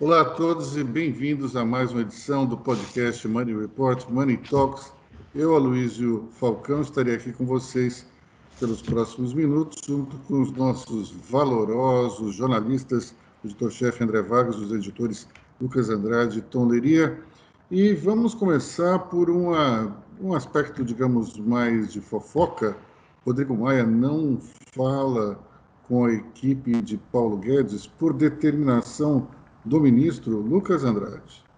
Olá a todos e bem-vindos a mais uma edição do podcast Money Report, Money Talks. Eu, Aloysio Falcão, estarei aqui com vocês pelos próximos minutos, junto com os nossos valorosos jornalistas, o editor-chefe André Vargas, os editores Lucas Andrade e Tom Leria. E vamos começar por uma, um aspecto, digamos, mais de fofoca. Rodrigo Maia não fala com a equipe de Paulo Guedes por determinação do ministro Lucas Andrade.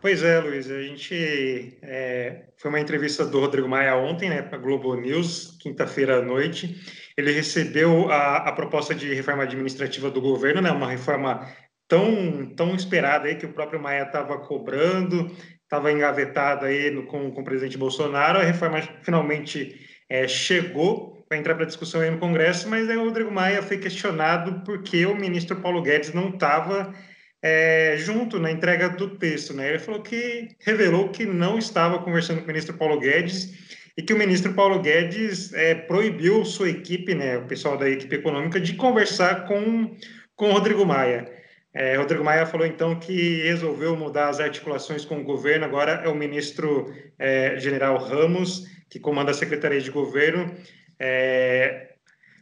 Pois é, Luiz, a gente é, foi uma entrevista do Rodrigo Maia ontem, né, para Globo News, quinta-feira à noite. Ele recebeu a, a, proposta de reforma administrativa do governo, né, uma reforma tão tão esperada aí que o próprio Maia estava cobrando, estava engavetada aí no, com, com o presidente Bolsonaro. A reforma finalmente é, chegou para entrar para discussão aí no Congresso, mas aí o Rodrigo Maia foi questionado porque o ministro Paulo Guedes não estava é, junto na entrega do texto. Né? Ele falou que revelou que não estava conversando com o ministro Paulo Guedes e que o ministro Paulo Guedes é, proibiu sua equipe, né, o pessoal da equipe econômica, de conversar com, com Rodrigo Maia. É, Rodrigo Maia falou então que resolveu mudar as articulações com o governo. Agora é o ministro é, General Ramos que comanda a Secretaria de Governo. É,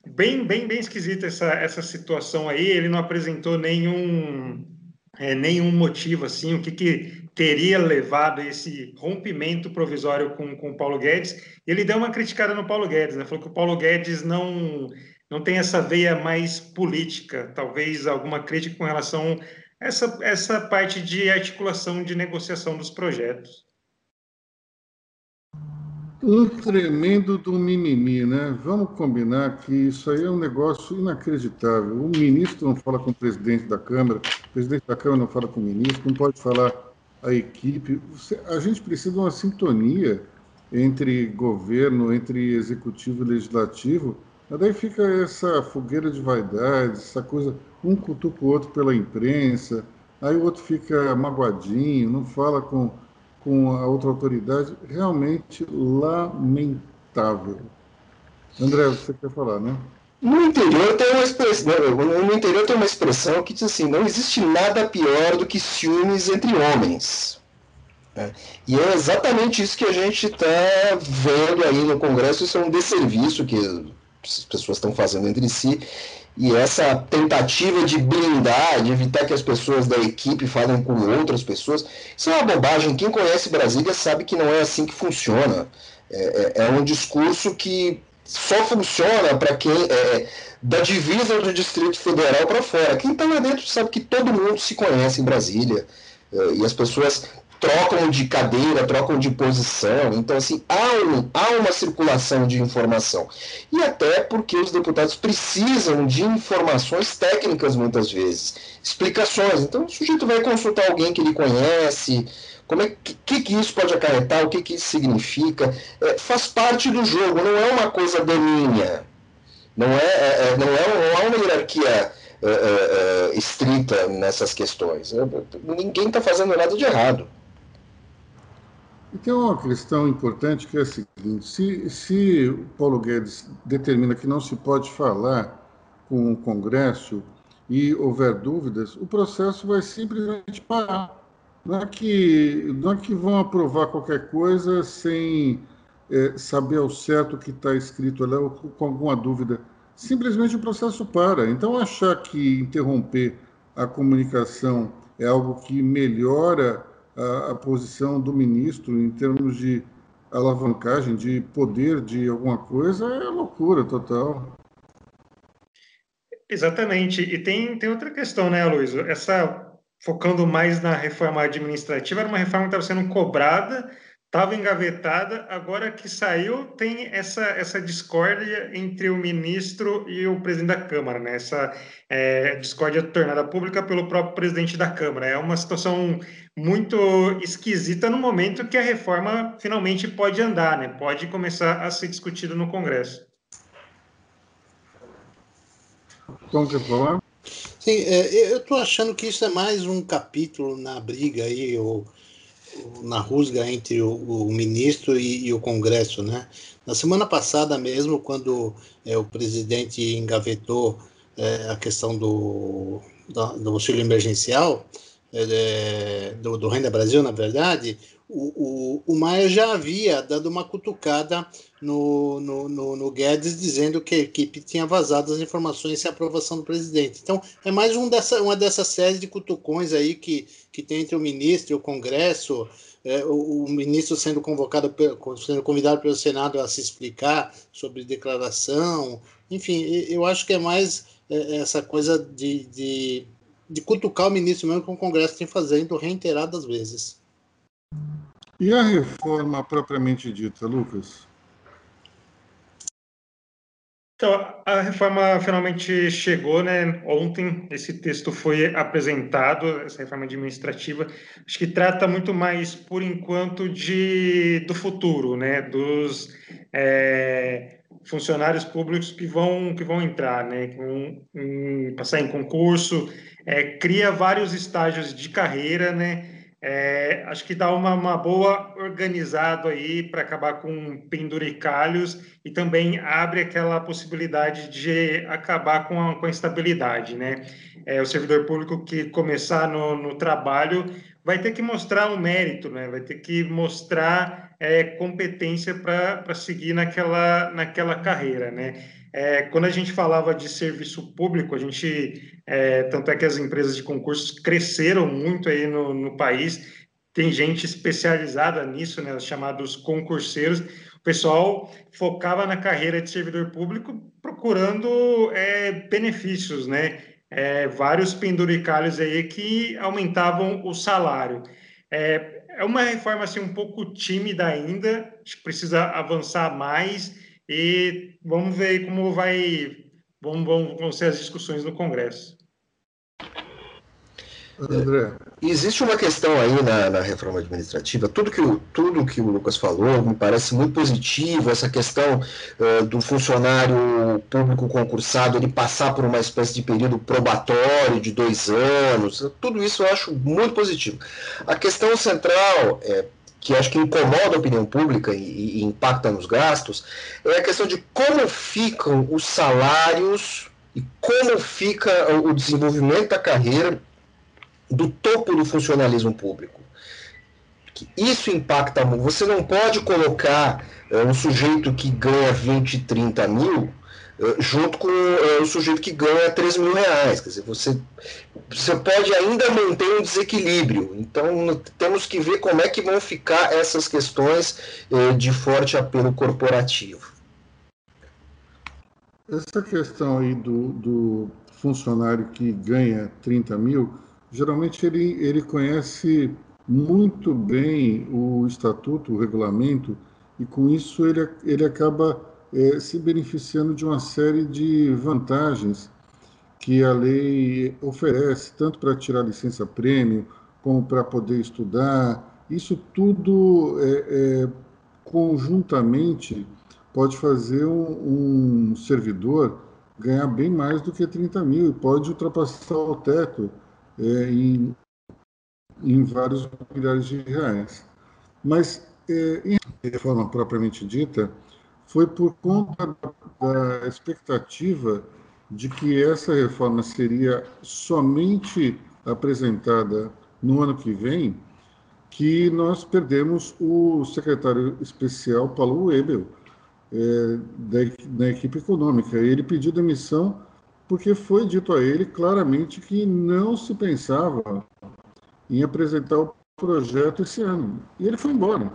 bem, bem, bem esquisita essa, essa situação aí. Ele não apresentou nenhum é, nenhum motivo assim, o que, que teria levado esse rompimento provisório com, com o Paulo Guedes. Ele deu uma criticada no Paulo Guedes, né? falou que o Paulo Guedes não, não tem essa veia mais política, talvez alguma crítica com relação a essa, essa parte de articulação de negociação dos projetos. Um tremendo do mimimi, né? Vamos combinar que isso aí é um negócio inacreditável. O ministro não fala com o presidente da Câmara, o presidente da Câmara não fala com o ministro, não pode falar a equipe. A gente precisa de uma sintonia entre governo, entre executivo e legislativo. Daí fica essa fogueira de vaidade, essa coisa, um cutuca o outro pela imprensa, aí o outro fica magoadinho, não fala com com a outra autoridade, realmente lamentável. André, você quer falar, né? No interior tem uma expressão, no interior tem uma expressão que diz assim, não existe nada pior do que ciúmes entre homens. É. E é exatamente isso que a gente está vendo aí no Congresso, isso é um desserviço que as pessoas estão fazendo entre si, e essa tentativa de blindar, de evitar que as pessoas da equipe falem com outras pessoas, isso é uma bobagem. Quem conhece Brasília sabe que não é assim que funciona. É, é, é um discurso que só funciona para quem é da divisa do Distrito Federal para fora. Quem está lá dentro sabe que todo mundo se conhece em Brasília. É, e as pessoas trocam de cadeira, trocam de posição. Então, assim, há, um, há uma circulação de informação. E até porque os deputados precisam de informações técnicas muitas vezes, explicações. Então, o sujeito vai consultar alguém que ele conhece. Como é que, que isso pode acarretar? O que, que isso significa? É, faz parte do jogo, não é uma coisa daninha. Não é, é, é não, é, não há uma hierarquia é, é, estrita nessas questões. Ninguém está fazendo nada de errado. E tem uma questão importante que é a seguinte: se, se o Paulo Guedes determina que não se pode falar com o Congresso e houver dúvidas, o processo vai simplesmente parar. Não é que, não é que vão aprovar qualquer coisa sem é, saber ao certo o que está escrito ali ou com alguma dúvida. Simplesmente o processo para. Então, achar que interromper a comunicação é algo que melhora a, a posição do ministro em termos de alavancagem, de poder de alguma coisa, é loucura total. Exatamente. E tem, tem outra questão, né, Luiz? Essa, focando mais na reforma administrativa, era uma reforma que estava sendo cobrada estava engavetada, agora que saiu, tem essa, essa discórdia entre o ministro e o presidente da Câmara, né? Essa é, discórdia tornada pública pelo próprio presidente da Câmara. É uma situação muito esquisita no momento que a reforma finalmente pode andar, né? Pode começar a ser discutida no Congresso. Como que falar? Sim, é, eu estou achando que isso é mais um capítulo na briga aí, ou na rusga entre o, o ministro e, e, o Congresso, né? Na semana passada mesmo, quando é, o presidente engavetou é, a questão do, do, do auxílio emergencial, é, do, do Renda Brasil, na verdade, o, o, o Maia já havia dado uma cutucada no, no, no, no, Guedes dizendo que a equipe tinha vazado as informações sem aprovação do presidente. Então, é mais um dessa, uma dessas séries de cutucões aí que, que tem entre o ministro e o Congresso, é, o, o, ministro sendo convocado, sendo convidado pelo Senado a se explicar sobre declaração. Enfim, eu acho que é mais é, essa coisa de, de, de cutucar o ministro mesmo que o Congresso tem fazendo reiteradas vezes. E a reforma propriamente dita, Lucas? Então, a reforma finalmente chegou, né? Ontem esse texto foi apresentado, essa reforma administrativa. Acho que trata muito mais, por enquanto, de do futuro, né? Dos é, funcionários públicos que vão que vão entrar, né? Que vão em, passar em concurso, é, cria vários estágios de carreira, né? É, acho que dá uma, uma boa organizada aí para acabar com penduricalhos e também abre aquela possibilidade de acabar com a, com a instabilidade, né? É, o servidor público que começar no, no trabalho vai ter que mostrar o mérito, né? Vai ter que mostrar é, competência para seguir naquela, naquela carreira, né? É, quando a gente falava de serviço público, a gente, é, tanto é que as empresas de concursos cresceram muito aí no, no país, tem gente especializada nisso, né, os chamados concurseiros. O pessoal focava na carreira de servidor público procurando é, benefícios, né? É, vários penduricalhos aí que aumentavam o salário. É, é uma reforma assim um pouco tímida ainda, acho que precisa avançar mais e vamos ver como vai vão, vão, vão ser as discussões no Congresso. André. Existe uma questão aí na, na, reforma administrativa, tudo que, o, tudo que o Lucas falou me parece muito positivo, essa questão uh, do funcionário público concursado ele passar por uma espécie de período probatório de dois anos, tudo isso eu acho muito positivo. A questão central é que acho que incomoda a opinião pública e, e, impacta nos gastos, é a questão de como ficam os salários e como fica o desenvolvimento da carreira do topo do funcionalismo público. Isso impacta muito. Você não pode colocar é, um sujeito que ganha 20, 30 mil eh, junto com o sujeito que ganha 3 mil reais. Quer dizer, você, você pode ainda manter um desequilíbrio. Então, temos que ver como é que vão ficar essas questões uh, de forte apelo corporativo. Essa questão aí do, do funcionário que ganha 30 mil, geralmente ele, ele conhece muito bem o estatuto, o regulamento, e com isso ele, ele acaba é, se beneficiando de uma série de vantagens que a lei oferece, tanto para tirar licença prêmio, como para poder estudar. Isso tudo é, é, conjuntamente pode fazer um, um, servidor ganhar bem mais do que 30 mil e pode ultrapassar o teto é, em, em vários milhares de reais. Mas, é, em reforma propriamente dita, foi por conta da expectativa de que essa reforma seria somente apresentada no ano que vem, que nós perdemos o secretário especial Paulo Webel, é, da, da equipe econômica. Ele pediu demissão porque foi dito a ele claramente que não se pensava em apresentar o projeto esse ano. E ele foi embora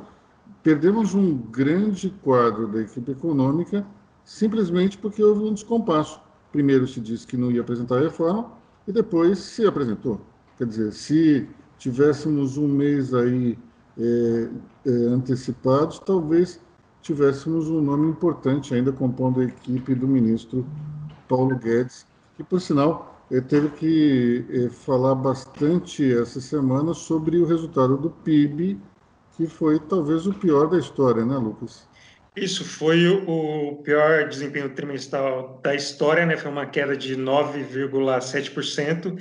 perdemos um grande quadro da equipe econômica simplesmente porque houve um descompasso. Primeiro se disse que não ia apresentar a reforma e depois se apresentou. Quer dizer, se tivéssemos um mês aí é, é, antecipados, talvez tivéssemos um nome importante ainda compondo a equipe do ministro Paulo Guedes, que, por sinal, é, teve que é, falar bastante essa semana sobre o resultado do PIB que foi talvez o pior da história, né, Lucas? Isso foi o pior desempenho trimestral da história, né? Foi uma queda de 9,7%.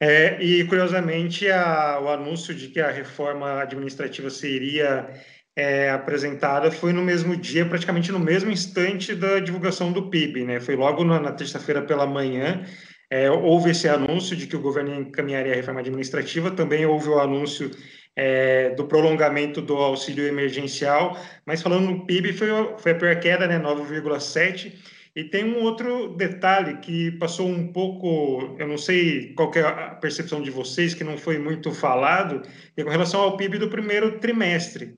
É, e, curiosamente, a, o anúncio de que a reforma administrativa seria é, apresentada foi no mesmo dia, praticamente no mesmo instante da divulgação do PIB, né? Foi logo na, na terça-feira pela manhã. é, houve esse anúncio de que o governo encaminharia a reforma administrativa, também houve o anúncio é, do prolongamento do auxílio emergencial, mas falando no PIB, foi, foi a pior queda, né, 9,7%. E tem um outro detalhe que passou um pouco, eu não sei qual é a percepção de vocês, que não foi muito falado, é com relação ao PIB do primeiro trimestre.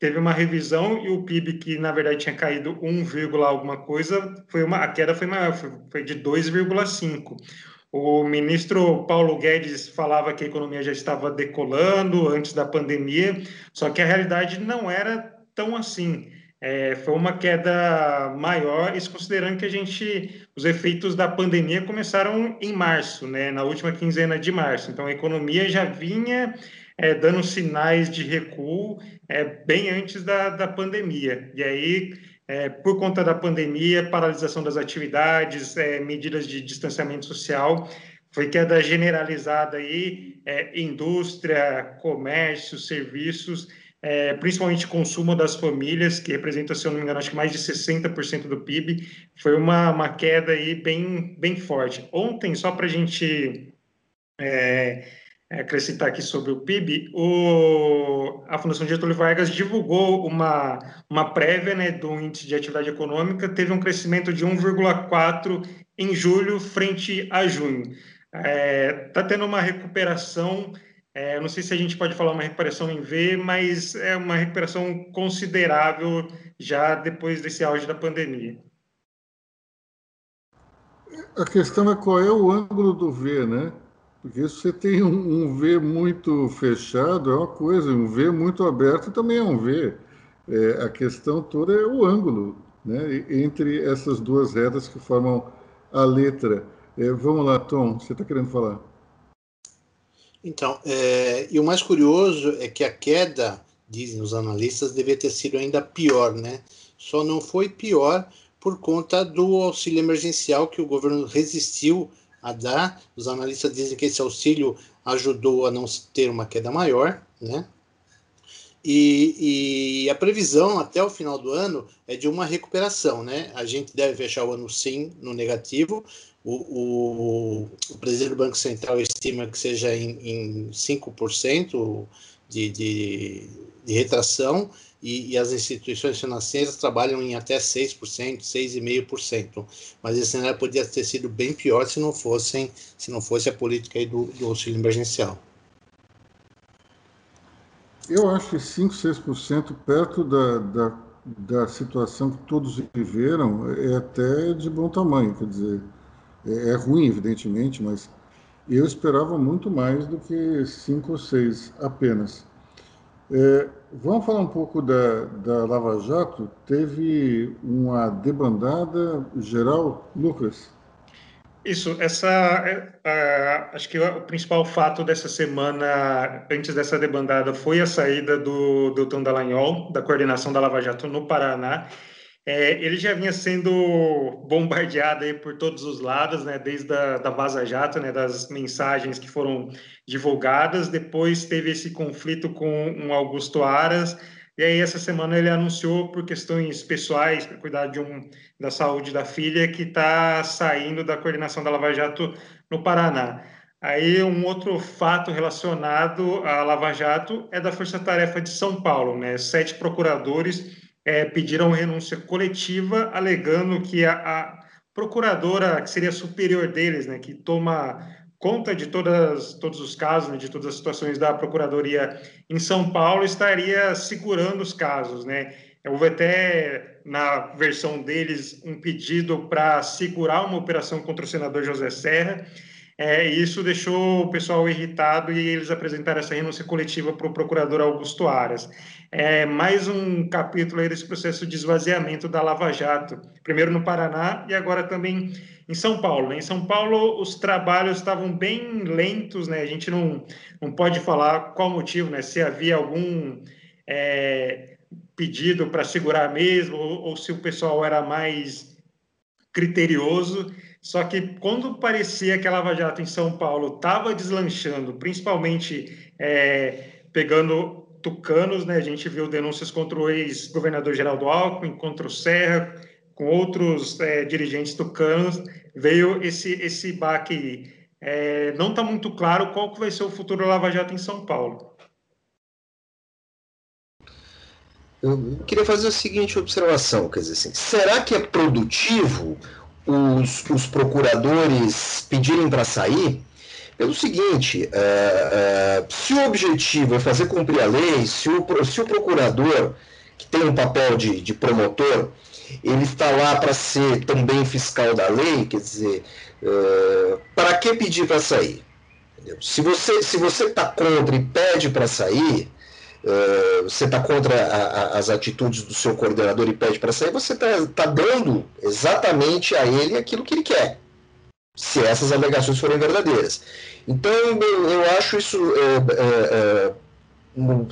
Teve uma revisão e o PIB, que na verdade tinha caído 1, alguma coisa, foi uma, a queda foi maior, foi, foi de 2,5. O ministro Paulo Guedes falava que a economia já estava decolando antes da pandemia, só que a realidade não era tão assim. É, foi uma queda maior, isso considerando que a gente, os efeitos da pandemia começaram em março, né, na última quinzena de março. Então, a economia já vinha é, dando sinais de recuo é, bem antes da, da pandemia. E aí, é, por conta da pandemia, paralisação das atividades, é, medidas de distanciamento social, foi queda generalizada aí, é, indústria, comércio, serviços é, principalmente consumo das famílias, que representa, se eu não me engano, acho que mais de 60% do PIB, foi uma, uma queda aí bem, bem forte. Ontem, só para a gente é, acrescentar aqui sobre o PIB, o, a Fundação Getúlio Vargas divulgou uma, uma prévia né, do índice de atividade econômica, teve um crescimento de 1,4% em julho frente a junho. Está é, tá tendo uma recuperação é, não sei se a gente pode falar uma recuperação em V, mas é uma recuperação considerável já depois desse auge da pandemia. A questão é qual é o ângulo do V, né? Porque se você tem um, um V muito fechado, é uma coisa, um V muito aberto também é um V. É, a questão toda é o ângulo né? entre essas duas retas que formam a letra. É, vamos lá, Tom, você está querendo falar? Então, é, e o mais curioso é que a queda, dizem os analistas, devia ter sido ainda pior, né? Só não foi pior por conta do auxílio emergencial que o governo resistiu a dar. Os analistas dizem que esse auxílio ajudou a não ter uma queda maior, né? E, e, a previsão até o final do ano é de uma recuperação, né? A gente deve fechar o ano sim no negativo, o, o, o, presidente do Banco Central estima que seja em, em 5% de, de, de retração e, e, as instituições financeiras trabalham em até 6%, 6,5%. Mas esse cenário poderia ter sido bem pior se não, fossem, se não fosse a política do, do auxílio emergencial. Eu acho que 5, 6% perto da, da, da situação que todos viveram é até de bom tamanho, quer dizer é, é ruim, evidentemente, mas eu esperava muito mais do que cinco ou seis apenas. É, vamos falar um pouco da, da Lava Jato. Teve uma debandada geral, Lucas? Isso, essa é, acho que o principal fato dessa semana, antes dessa debandada, foi a saída do Deltan Dallagnol, da coordenação da Lava Jato no Paraná, é, ele já vinha sendo bombardeado aí por todos os lados, né, desde a da Vaza Jato, né, das mensagens que foram divulgadas. Depois teve esse conflito com um Augusto Aras, e aí essa semana ele anunciou por questões pessoais, para cuidar de um, da saúde da filha, que está saindo da coordenação da Lava Jato no Paraná. Aí um outro fato relacionado à Lava Jato é da Força Tarefa de São Paulo, né? Sete procuradores é, pediram renúncia coletiva, alegando que a, a, procuradora, que seria superior deles, né, que toma conta de todas, todos os casos, né, de todas as situações da Procuradoria em São Paulo, estaria segurando os casos. Né? Houve até, na versão deles, um pedido para segurar uma operação contra o senador José Serra, é, isso deixou o pessoal irritado e eles apresentaram essa renúncia coletiva para o procurador Augusto Aras. É mais um capítulo aí desse processo de esvaziamento da Lava Jato, primeiro no Paraná e agora também em São Paulo. Né? Em São Paulo, os trabalhos estavam bem lentos, né? a gente não, não pode falar qual motivo, né? se havia algum é, pedido para segurar mesmo ou, ou se o pessoal era mais criterioso. Só que quando parecia que a Lava Jato em São Paulo estava deslanchando, principalmente é, pegando tucanos, né? A gente viu denúncias contra o ex-governador Geraldo Alckmin, contra o Serra, com outros é, dirigentes tucanos, veio esse, esse baque. É, não está muito claro qual que vai ser o futuro da Lava Jato em São Paulo. Eu queria fazer a seguinte observação, quer dizer assim, será que é produtivo os, os procuradores pedirem para sair? Pelo seguinte, é, é, se o objetivo é fazer cumprir a lei, se o, se o procurador, que tem um papel de, de promotor, ele está lá para ser também fiscal da lei, quer dizer, uh, para que pedir para sair? Se você se você está contra e pede para sair, uh, você está contra a, a, as atitudes do seu coordenador e pede para sair, você está tá dando exatamente a ele aquilo que ele quer, se essas alegações forem verdadeiras. Então, eu, eu acho isso, é, é,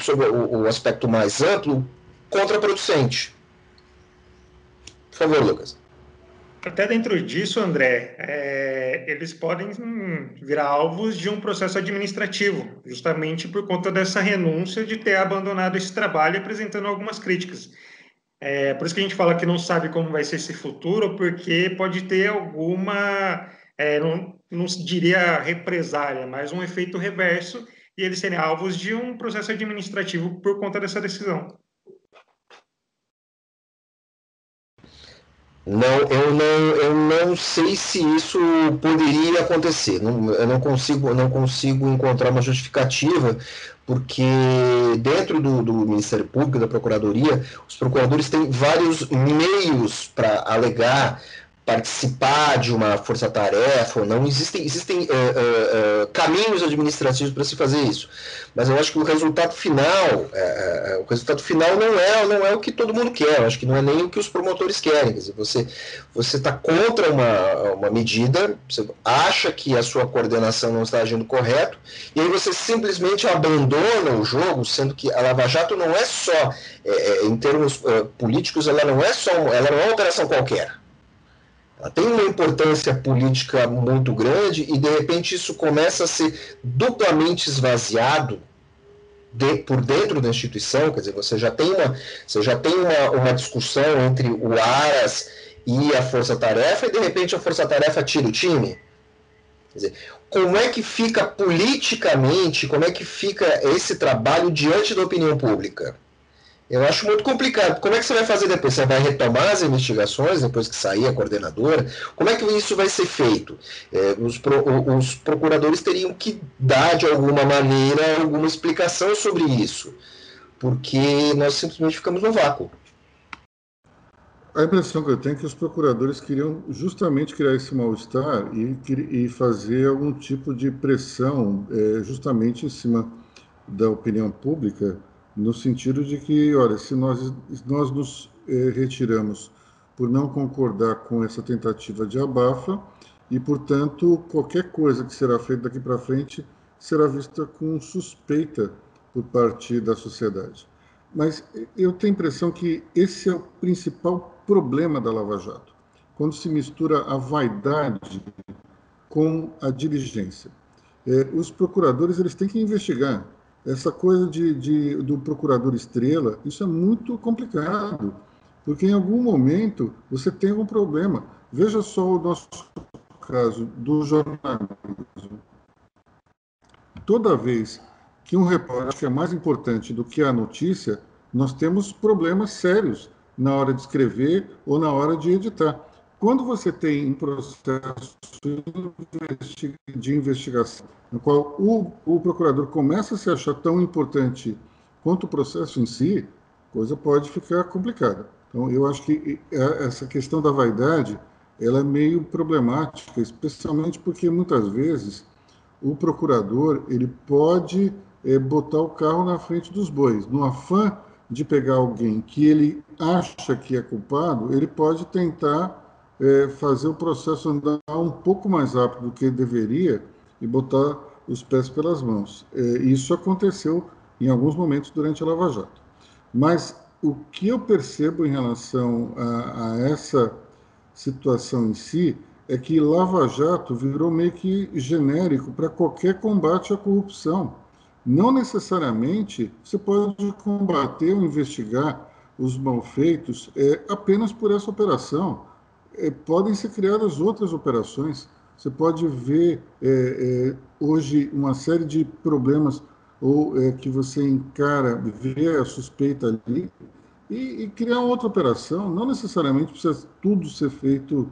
sobre o, o aspecto mais amplo, contraproducente por favor, Lucas. Até dentro disso, André, é, eles podem hum, virar alvos de um processo administrativo, justamente por conta dessa renúncia de ter abandonado esse trabalho, apresentando algumas críticas. É, por isso que a gente fala que não sabe como vai ser esse futuro, porque pode ter alguma, é, não, não diria represália, mas um efeito reverso, e eles serem alvos de um processo administrativo por conta dessa decisão. Não, eu não, eu não sei se isso poderia acontecer. Não, eu não consigo, não consigo encontrar uma justificativa, porque dentro do, do Ministério Público, da Procuradoria, os procuradores têm vários meios para alegar participar de uma força-tarefa ou não. Existem, existem uh, uh, uh, caminhos administrativos para se fazer isso. Mas eu acho que o resultado final, o resultado final não é, não é o que todo mundo quer. Eu acho que não é nem o que os promotores querem. Quer dizer, você você está contra uma, uma medida, você acha que a sua coordenação não está agindo correto, e aí você simplesmente abandona o jogo, sendo que a Lava Jato não é só, é, em termos políticos, ela não é só, ela não é uma operação qualquer ela tem uma importância política muito grande e de repente isso começa a ser duplamente esvaziado de, por dentro da instituição, quer dizer, você já tem uma, você já tem uma, uma discussão entre o Aras e a Força Tarefa e de repente a Força Tarefa tira o time. Quer dizer, como é que fica politicamente, como é que fica esse trabalho diante da opinião pública? Eu acho muito complicado. Como é que você vai fazer depois? Você vai retomar as investigações depois que sair a coordenadora? Como é que isso vai ser feito? É, os, pro, os, procuradores teriam que dar, de alguma maneira, alguma explicação sobre isso, porque nós simplesmente ficamos no vácuo. A impressão que eu tenho é que os procuradores queriam justamente criar esse mal-estar e, e, fazer algum tipo de pressão é, justamente em cima da opinião pública no sentido de que, olha, se nós, nós nos eh, retiramos por não concordar com essa tentativa de abafa e, portanto, qualquer coisa que será feita daqui para frente será vista com suspeita por parte da sociedade. Mas eu tenho a impressão que esse é o principal problema da Lava Jato, quando se mistura a vaidade com a diligência. Eh, os procuradores eles têm que investigar, essa coisa de, de, do procurador estrela, isso é muito complicado, porque em algum momento você tem um problema. Veja só o nosso caso do jornalismo. Toda vez que um repórter é mais importante do que a notícia, nós temos problemas sérios na hora de escrever ou na hora de editar. Quando você tem um processo de investigação, no qual o, o, procurador começa a se achar tão importante quanto o processo em si, coisa pode ficar complicada. Então, eu acho que essa questão da vaidade ela é meio problemática, especialmente porque muitas vezes o procurador ele pode é, botar o carro na frente dos bois. No afã de pegar alguém que ele acha que é culpado, ele pode tentar é, fazer o processo andar um pouco mais rápido do que deveria e botar os pés pelas mãos. É, isso aconteceu em alguns momentos durante a Lava Jato. Mas o que eu percebo em relação a, a essa situação em si é que Lava Jato virou meio que genérico para qualquer combate à corrupção. Não necessariamente você pode combater ou investigar os malfeitos é, apenas por essa operação. É, podem ser criadas outras operações. Você pode ver é, é hoje uma série de problemas ou é, que você encara, vê a suspeita ali e, e, criar outra operação. Não necessariamente precisa tudo ser feito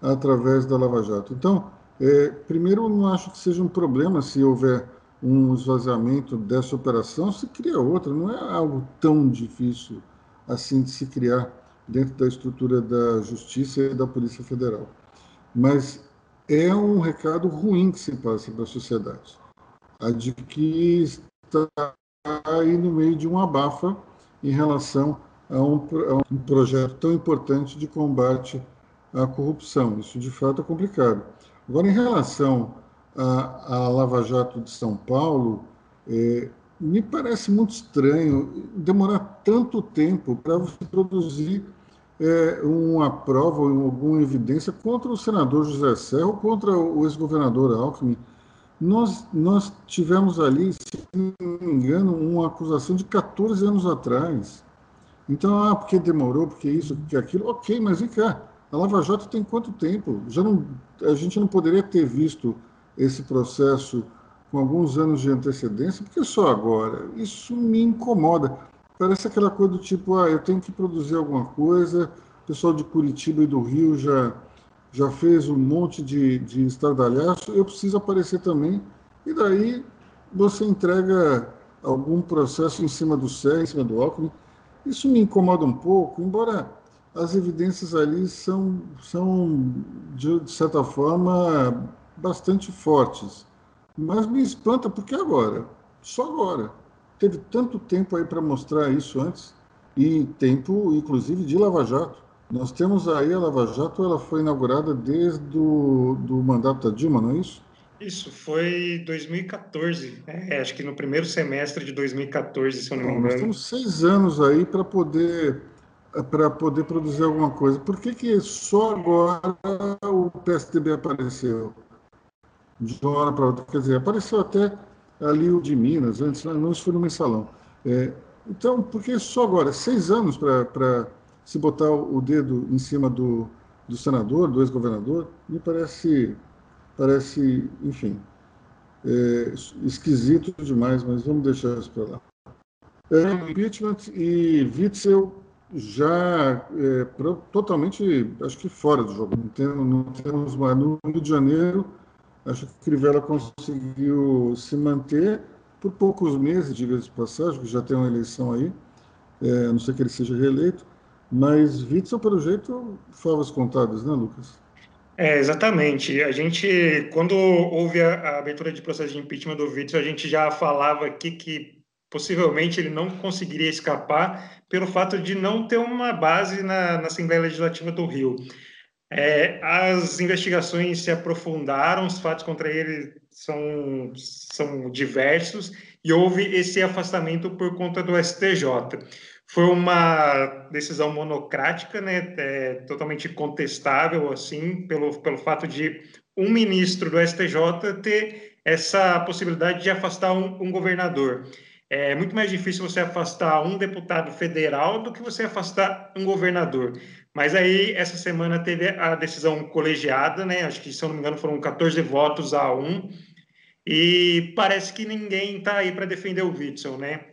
através da Lava Jato. Então, é, primeiro, não acho que seja um problema se houver um esvaziamento dessa operação, se cria outra. Não é algo tão difícil assim de se criar dentro da estrutura da Justiça e da Polícia Federal. Mas é um recado ruim que se passa para a sociedade. A de que está aí no meio de um abafa em relação a um, a um projeto tão importante de combate à corrupção. Isso, de fato, é complicado. Agora, em relação à, Lava Jato de São Paulo, é, me parece muito estranho demorar tanto tempo para você produzir é, uma prova ou alguma evidência contra o senador José Serra ou contra o ex-governador Alckmin. Nós, nós tivemos ali, se não me engano, uma acusação de 14 anos atrás. Então, ah, porque demorou, porque isso, porque aquilo. Ok, mas vem cá, a Lava Jato tem quanto tempo? Já não, a gente não poderia ter visto esse processo com alguns anos de antecedência, porque só agora? Isso me incomoda. Parece aquela coisa do tipo, ah, eu tenho que produzir alguma coisa, o pessoal de Curitiba e do Rio já, já fez um monte de, de estardalhaço, eu preciso aparecer também, e daí você entrega algum processo em cima do Serra, em cima do Alckmin. Isso me incomoda um pouco, embora as evidências ali são, são de certa forma, bastante fortes. Mas me espanta porque agora, só agora. Teve tanto tempo aí para mostrar isso antes, e tempo, inclusive, de Lava Jato. Nós temos aí a Lava Jato, ela foi inaugurada desde o do mandato da Dilma, não é isso? Isso, foi 2014, é, acho que no primeiro semestre de 2014, se eu não me engano. Nós temos seis anos aí para poder para poder produzir alguma coisa. Por que, que só agora o PSDB apareceu? De uma hora para outra. Quer dizer, apareceu até ali o de Minas, antes, não, foi no mensalão. É, então, porque só agora, seis anos para se botar o dedo em cima do, do senador, do ex-governador, me parece, parece enfim, é, esquisito demais, mas vamos deixar isso para lá. É, impeachment e Witzel já é, totalmente, acho que fora do jogo. Não temos, não temos mais. No Rio de Janeiro, Acho que Crivella conseguiu se manter por poucos meses, diga de passagem, que já tem uma eleição aí, é, não ser que ele seja reeleito, mas Witzel, pelo jeito, favas contadas, né, Lucas? É, exatamente. A gente, quando houve a, a, abertura de processo de impeachment do Witzel, a gente já falava aqui que possivelmente ele não conseguiria escapar pelo fato de não ter uma base na, na Assembleia Legislativa do Rio. É, as investigações se aprofundaram, os fatos contra ele são, são diversos e houve esse afastamento por conta do STJ. Foi uma decisão monocrática, né, é, totalmente contestável, assim, pelo, pelo fato de um ministro do STJ ter essa possibilidade de afastar um, um governador. É muito mais difícil você afastar um deputado federal do que você afastar um governador. Mas aí, essa semana teve a decisão colegiada, né? Acho que, se eu não me engano, foram 14 votos a 1. E parece que ninguém está aí para defender o Witzel, né?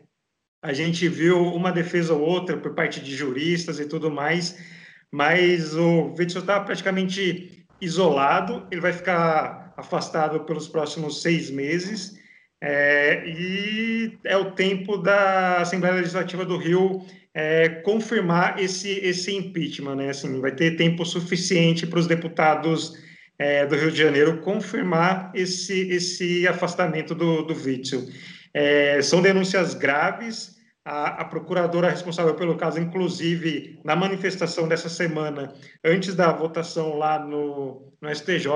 A gente viu uma defesa ou outra por parte de juristas e tudo mais, mas o Witzel está praticamente isolado, ele vai ficar afastado pelos próximos seis meses, é, e é o tempo da Assembleia Legislativa do Rio é, confirmar esse, esse impeachment, né? Assim, vai ter tempo suficiente para os deputados é, do Rio de Janeiro confirmar esse, esse afastamento do, do Witzel. É, são denúncias graves. A, a, procuradora responsável pelo caso, inclusive, na manifestação dessa semana, antes da votação lá no, no STJ,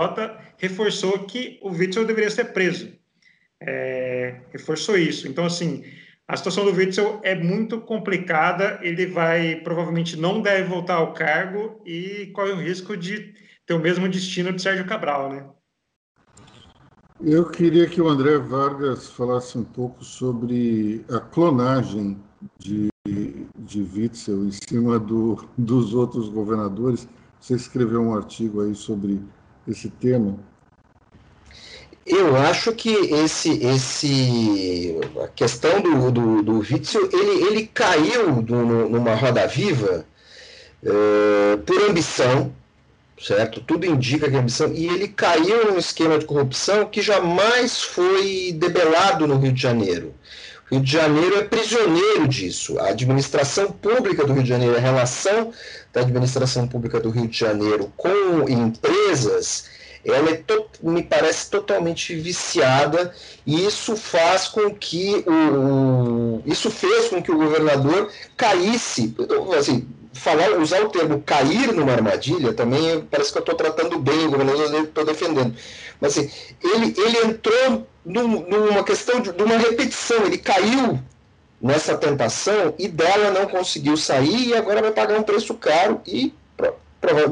reforçou que o Witzel deveria ser preso. É, reforçou isso. Então, assim, a situação do Witzel é muito complicada, ele vai, provavelmente não deve voltar ao cargo e corre o risco de ter o mesmo destino de Sérgio Cabral, né? Eu queria que o André Vargas falasse um pouco sobre a clonagem de de Witzel em cima do, dos outros governadores. Você escreveu um artigo aí sobre esse tema. Eu acho que esse, esse, a questão do, do, do Witzel, ele, ele caiu do, numa roda viva uh, por ambição, certo? Tudo indica que é ambição, e ele caiu num esquema de corrupção que jamais foi debelado no Rio de Janeiro. O Rio de Janeiro é prisioneiro disso. A administração pública do Rio de Janeiro, a relação da administração pública do Rio de Janeiro com empresas ela é me parece totalmente viciada e isso faz com que o, isso fez com que o governador caísse, assim, falar, usar o termo cair numa armadilha também parece que eu estou tratando bem o governador, estou defendendo, mas assim, ele, ele entrou num, numa questão de, de uma repetição, ele caiu nessa tentação e dela não conseguiu sair e agora vai pagar um preço caro e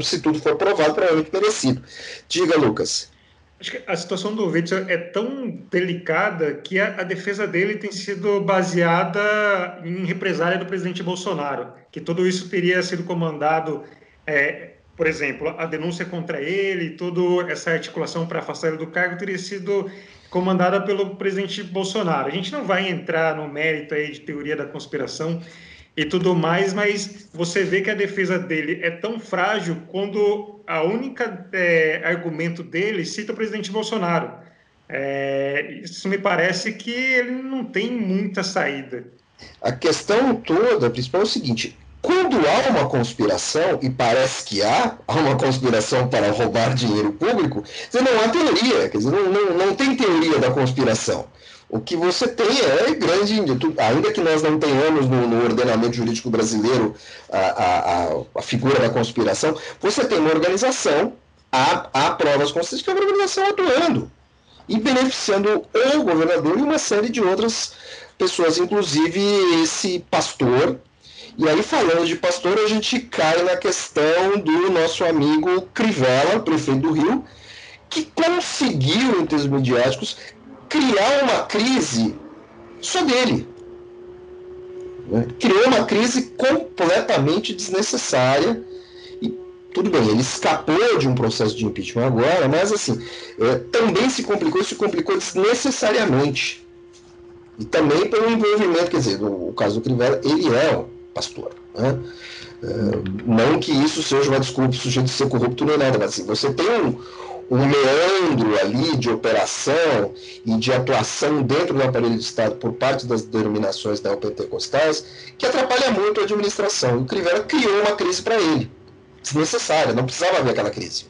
se tudo for provado, provavelmente merecido. Diga, Lucas. Acho que a situação do Witzel é tão delicada que a, a, defesa dele tem sido baseada em represália do presidente Bolsonaro, que tudo isso teria sido comandado, é, por exemplo, a denúncia contra ele, toda essa articulação para afastar ele do cargo teria sido comandada pelo presidente Bolsonaro. A gente não vai entrar no mérito aí de teoria da conspiração, e tudo mais, mas você vê que a defesa dele é tão frágil quando a única é, argumento dele cita o presidente Bolsonaro. É, isso me parece que ele não tem muita saída. A questão toda, principal, é o seguinte: quando há uma conspiração, e parece que há, há uma conspiração para roubar dinheiro público, você não há teoria, quer dizer, não, não, não tem teoria da conspiração. O que você tem é grande, ainda que nós não tenhamos no, no ordenamento jurídico brasileiro a, a, a, figura da conspiração, você tem uma organização, há, há provas consistentes que é uma organização atuando e beneficiando o governador e uma série de outras pessoas, inclusive esse pastor. E aí, falando de pastor, a gente cai na questão do nosso amigo Crivella, prefeito do Rio, que conseguiu, em termos midiáticos, criar uma crise só dele. Né? Criou uma crise completamente desnecessária. E tudo bem, ele escapou de um processo de impeachment agora, mas assim, é, também se complicou, se complicou desnecessariamente. E também pelo envolvimento, quer dizer, no caso do Crivella, ele é um pastor. Né? É, não que isso seja uma desculpa o sujeito ser corrupto nem nada, mas assim, você tem um, um meandro ali de operação e de atuação dentro do aparelho de Estado por parte das denominações neopentecostais que atrapalha muito a administração. O Crivella criou uma crise para ele, desnecessária, não precisava haver aquela crise.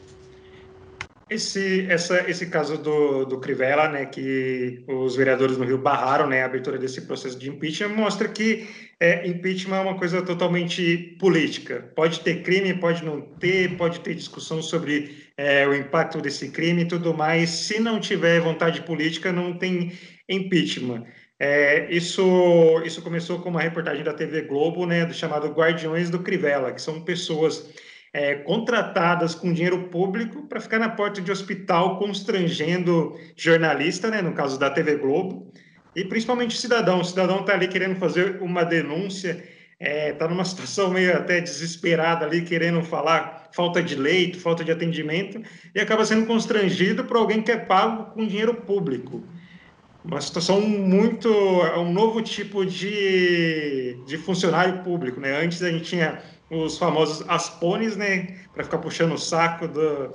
Esse, essa, esse caso do, do Crivella, né, que os vereadores no Rio barraram né, a abertura desse processo de impeachment, mostra que é, impeachment é uma coisa totalmente política. Pode ter crime, pode não ter, pode ter discussão sobre é, o impacto desse crime e tudo mais. Se não tiver vontade política, não tem impeachment. É, isso, isso começou com uma reportagem da TV Globo, né, do chamado Guardiões do Crivella, que são pessoas é, contratadas com dinheiro público para ficar na porta de hospital constrangendo jornalista, né, no caso da TV Globo, e principalmente cidadão. O cidadão está ali querendo fazer uma denúncia, está é, tá numa situação meio até desesperada ali, querendo falar falta de leito, falta de atendimento, e acaba sendo constrangido por alguém que é pago com dinheiro público. Uma situação muito. É um novo tipo de, de funcionário público. Né? Antes a gente tinha os famosos aspones, né, para ficar puxando o saco do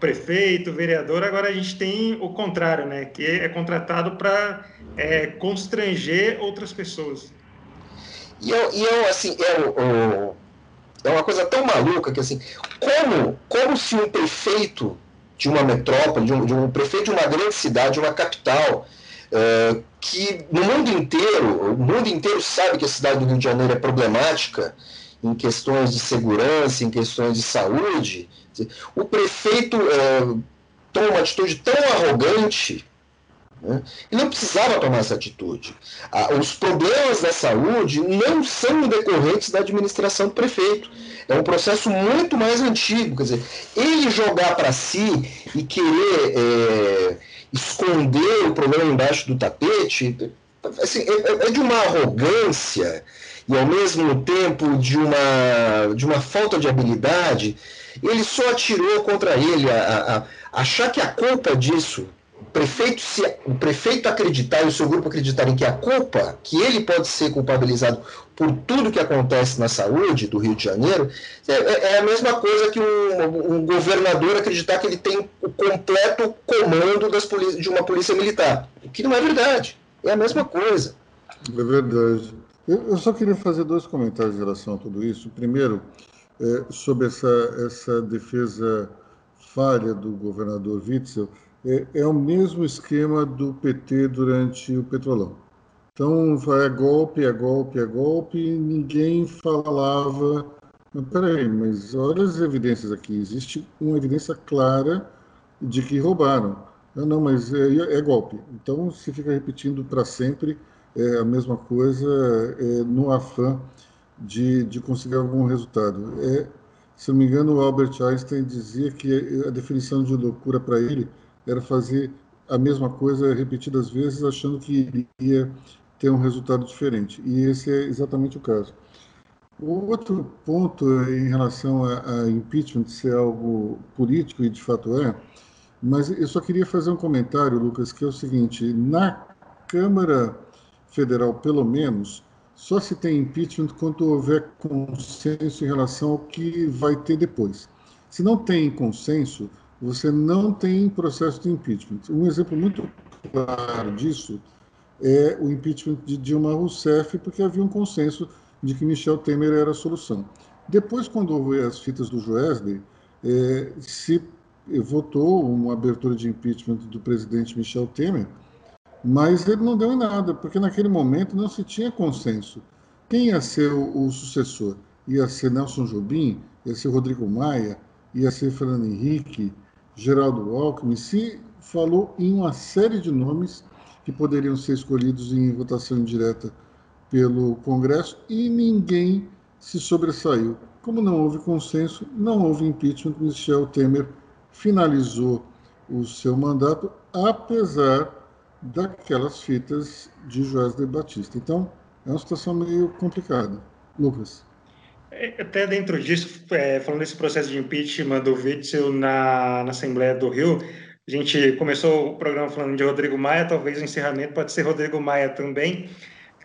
prefeito, vereador. Agora a gente tem o contrário, né, que é contratado para é, constranger outras pessoas. E eu, e eu assim, eu, eu, é uma coisa tão maluca que assim, como, como se um prefeito de uma metrópole, de um, de um prefeito de uma grande cidade, uma capital, uh, que no mundo inteiro, o mundo inteiro sabe que a cidade do Rio de Janeiro é problemática, em questões de segurança, em questões de saúde, o prefeito é, toma uma atitude tão arrogante né, e não precisava tomar essa atitude. Ah, os problemas da saúde não são decorrentes da administração do prefeito. É um processo muito mais antigo. Quer dizer, ele jogar para si e querer é, esconder o problema embaixo do tapete assim, é, é de uma arrogância e ao mesmo tempo de uma, de uma falta de habilidade, ele só atirou contra ele. A, a, achar que a culpa disso, prefeito, se, o prefeito acreditar e o seu grupo acreditarem que a culpa, que ele pode ser culpabilizado por tudo que acontece na saúde do Rio de Janeiro, é, é, é a mesma coisa que um, um, governador acreditar que ele tem o completo comando das de uma polícia militar. O que não é verdade. É a mesma coisa. É verdade. Eu, eu só queria fazer dois comentários em relação a tudo isso. Primeiro, é, sobre essa, essa defesa falha do governador Witzel, é, é o mesmo esquema do PT durante o Petrolão. Então, é golpe, é golpe, é golpe, e ninguém falava. Mas peraí, mas olha as evidências aqui. Existe uma evidência clara de que roubaram. Não, não mas é, é golpe. Então, se fica repetindo para sempre é a mesma coisa é, no afã de, de conseguir algum resultado. É, se não me engano, o Albert Einstein dizia que a definição de loucura para ele era fazer a mesma coisa repetidas vezes, achando que iria ter um resultado diferente. E esse é exatamente o caso. O outro ponto em relação a, a impeachment ser algo político, e de fato é, mas eu só queria fazer um comentário, Lucas, que é o seguinte: na Câmara Federal, pelo menos, só se tem impeachment quando houver consenso em relação ao que vai ter depois. Se não tem consenso, você não tem processo de impeachment. Um exemplo muito claro disso é o impeachment de Dilma Rousseff, porque havia um consenso de que Michel Temer era a solução. Depois, quando houve as fitas do Joesley, é, se votou uma abertura de impeachment do presidente Michel Temer, mas ele não deu em nada, porque naquele momento não se tinha consenso. Quem ia ser o, o sucessor? Ia ser Nelson Jobim? Ia ser Rodrigo Maia? Ia ser Fernando Henrique? Geraldo Alckmin? Se falou em uma série de nomes que poderiam ser escolhidos em votação indireta pelo Congresso e ninguém se sobressaiu. Como não houve consenso, não houve impeachment, Michel Temer finalizou o seu mandato, apesar daquelas fitas de Joesley Batista. Então, é uma situação meio complicada. Lucas. É, até dentro disso, é, falando desse processo de impeachment do Witzel na, na Assembleia do Rio, a gente começou o programa falando de Rodrigo Maia, talvez o encerramento pode ser Rodrigo Maia também,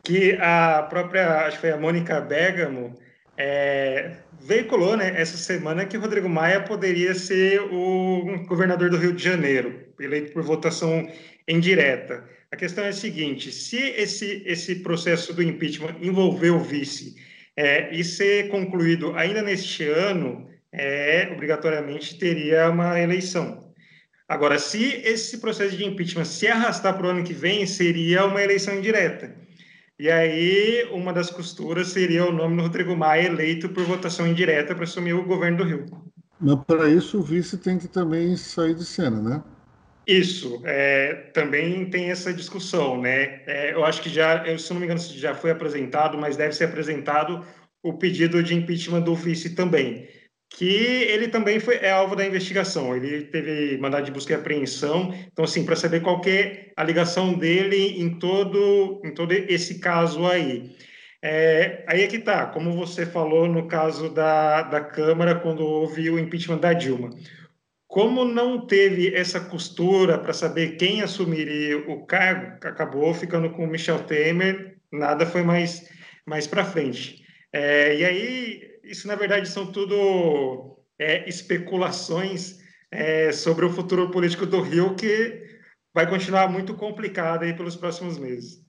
que a própria, acho que foi a Mônica Bergamo, é, veiculou né, essa semana que Rodrigo Maia poderia ser o governador do Rio de Janeiro, eleito por votação indireta. A questão é a seguinte: se esse, esse processo do impeachment envolver o vice é, e ser concluído ainda neste ano, é, obrigatoriamente teria uma eleição. Agora, se esse processo de impeachment se arrastar para o ano que vem, seria uma eleição indireta. E aí, uma das costuras seria o nome do Rodrigo Maia eleito por votação indireta para assumir o governo do Rio. Mas para isso o vice tem que também sair de cena, né? Isso, é, também tem essa discussão, né? É, eu acho que já, eu, se não me engano, já foi apresentado, mas deve ser apresentado o pedido de impeachment do vice também que ele também foi, é alvo da investigação. Ele teve mandado de busca e apreensão. Então, assim, para saber qual é a ligação dele em todo, em todo esse caso aí. É, aí é que tá, como você falou no caso da, da Câmara, quando houve o impeachment da Dilma. Como não teve essa costura para saber quem assumiria o cargo, acabou ficando com o Michel Temer, nada foi mais, mais para frente. É, e aí isso na verdade são tudo é, especulações é, sobre o futuro político do Rio que vai continuar muito complicado aí pelos próximos meses.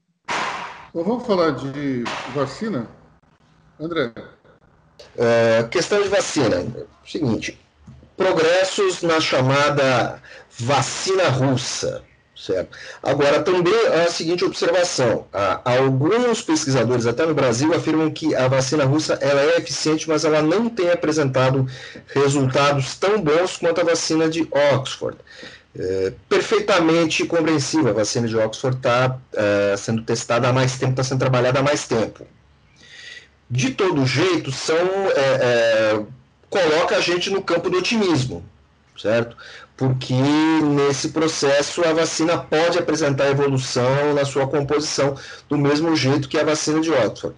Bom, vamos falar de vacina, André? É, questão de vacina. Seguinte, progressos na chamada vacina russa. Certo. Agora, também a seguinte observação: alguns pesquisadores, até no Brasil, afirmam que a vacina russa ela é eficiente, mas ela não tem apresentado resultados tão bons quanto a vacina de Oxford. É, perfeitamente compreensível, a vacina de Oxford está é, sendo testada há mais tempo, está sendo trabalhada há mais tempo. De todo jeito, são, é, é coloca a gente no campo do otimismo, certo? porque nesse processo a vacina pode apresentar evolução na sua composição, do mesmo jeito que a vacina de Oxford.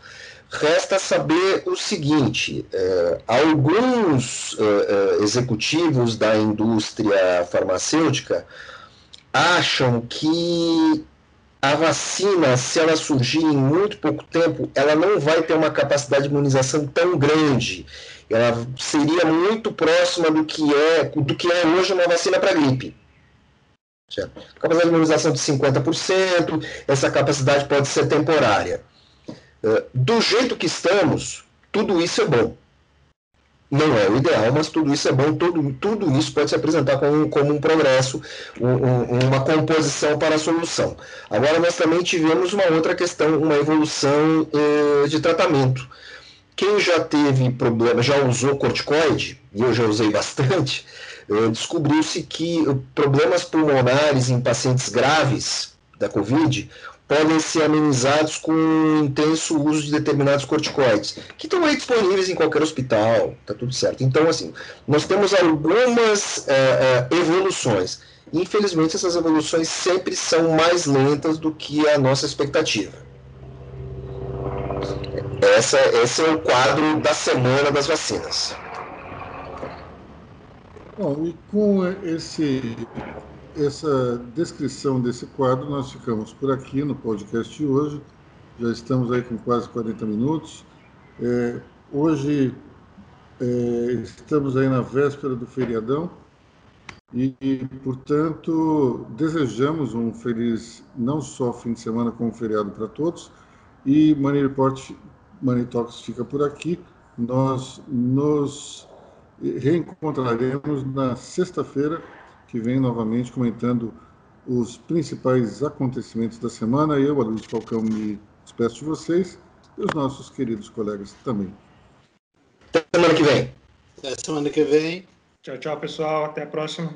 Resta saber o seguinte: é, alguns é, executivos da indústria farmacêutica acham que a vacina, se ela surgir em muito pouco tempo, ela não vai ter uma capacidade de imunização tão grande. Ela seria muito próxima do que é, do que é hoje uma vacina para gripe. Certo? Capacidade de imunização de 50%, essa capacidade pode ser temporária. Eh, do jeito que estamos, tudo isso é bom. Não é o ideal, mas tudo isso é bom, tudo, tudo isso pode se apresentar como, como um progresso, um, uma composição para a solução. Agora, nós também tivemos uma outra questão, uma evolução eh, de tratamento. Quem já teve problema, já usou corticoide, e eu já usei bastante, eh, descobriu-se que problemas pulmonares em pacientes graves da Covid podem ser amenizados com intenso uso de determinados corticoides, que estão aí disponíveis em qualquer hospital, tá tudo certo. Então, assim, nós temos algumas é, é, evoluções. Infelizmente, essas evoluções sempre são mais lentas do que a nossa expectativa. Essa, esse é o quadro da semana das vacinas. Bom, e com esse essa descrição desse quadro, nós ficamos por aqui no podcast de hoje. Já estamos aí com quase 40 minutos. É, hoje é, estamos aí na véspera do feriadão e, portanto, desejamos um feliz, não só fim de semana, como feriado para todos. E Money Report, Money Talks fica por aqui. Nós nos reencontraremos na sexta-feira que vem novamente comentando os principais acontecimentos da semana. Eu, Aloysio Falcão, me despeço de vocês e os nossos queridos colegas também. Até semana que vem. Até semana que vem. Tchau, tchau, pessoal. Até a próxima.